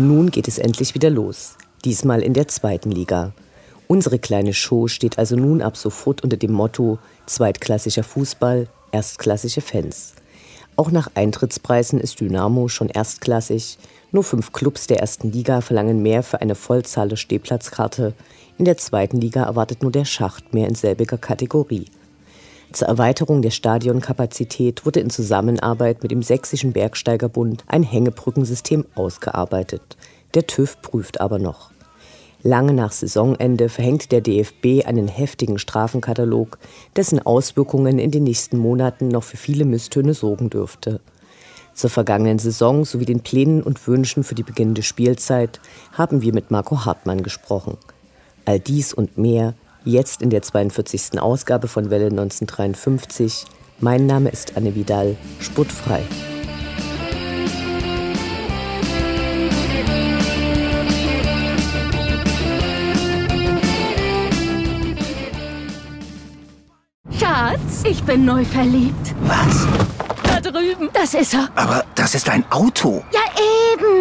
Nun geht es endlich wieder los. Diesmal in der zweiten Liga. Unsere kleine Show steht also nun ab sofort unter dem Motto Zweitklassischer Fußball, erstklassige Fans. Auch nach Eintrittspreisen ist Dynamo schon erstklassig. Nur fünf Clubs der ersten Liga verlangen mehr für eine Vollzahl Stehplatzkarte. In der zweiten Liga erwartet nur der Schacht mehr in selbiger Kategorie. Zur Erweiterung der Stadionkapazität wurde in Zusammenarbeit mit dem Sächsischen Bergsteigerbund ein Hängebrückensystem ausgearbeitet. Der TÜV prüft aber noch. Lange nach Saisonende verhängt der DFB einen heftigen Strafenkatalog, dessen Auswirkungen in den nächsten Monaten noch für viele Misstöne sorgen dürfte. Zur vergangenen Saison sowie den Plänen und Wünschen für die beginnende Spielzeit haben wir mit Marco Hartmann gesprochen. All dies und mehr jetzt in der 42. Ausgabe von Welle 1953. Mein Name ist Anne Vidal, sportfrei. Schatz, ich bin neu verliebt. Was? Da drüben. Das ist er. Aber das ist ein Auto. Ja,